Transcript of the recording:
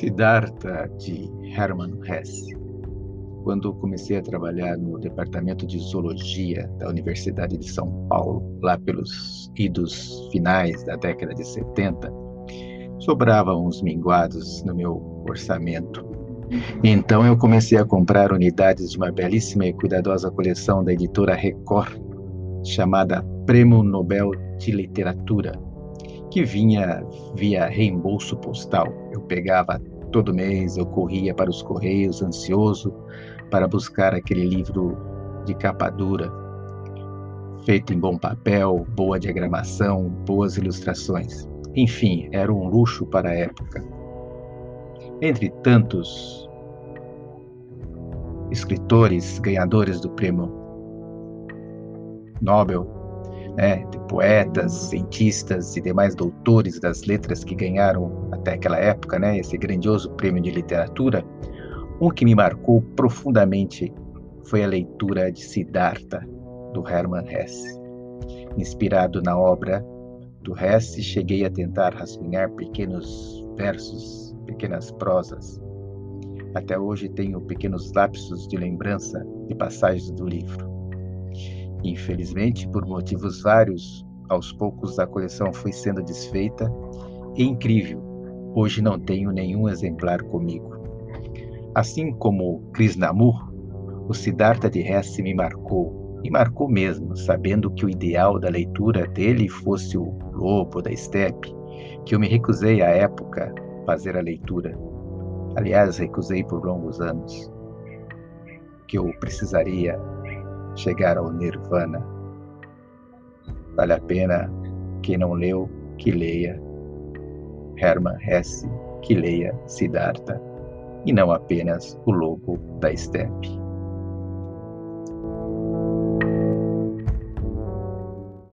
Siddhartha de Hermann Hesse. Quando comecei a trabalhar no departamento de zoologia da Universidade de São Paulo, lá pelos idos finais da década de 70, sobravam uns minguados no meu orçamento. Então eu comecei a comprar unidades de uma belíssima e cuidadosa coleção da editora Record, chamada Prêmio Nobel de Literatura, que vinha via reembolso postal. Eu pegava todo mês, eu corria para os correios ansioso para buscar aquele livro de capa dura, feito em bom papel, boa diagramação, boas ilustrações. Enfim, era um luxo para a época. Entre tantos escritores ganhadores do prêmio Nobel, né, de poetas, cientistas e demais doutores das letras que ganharam até aquela época, né, esse grandioso prêmio de literatura, um que me marcou profundamente foi a leitura de Siddhartha, do Hermann Hesse. Inspirado na obra do Hesse, cheguei a tentar rascunhar pequenos versos, pequenas prosas. Até hoje tenho pequenos lapsos de lembrança de passagens do livro. Infelizmente, por motivos vários, aos poucos a coleção foi sendo desfeita. E incrível, hoje não tenho nenhum exemplar comigo. Assim como Krishnamur, o Siddhartha de Hesse me marcou, e marcou mesmo, sabendo que o ideal da leitura dele fosse o lobo da estepe, que eu me recusei à época fazer a leitura. Aliás, recusei por longos anos, que eu precisaria chegar ao Nirvana. Vale a pena, quem não leu, que leia Hermann Hesse, que leia Siddhartha, e não apenas o lobo da estepe.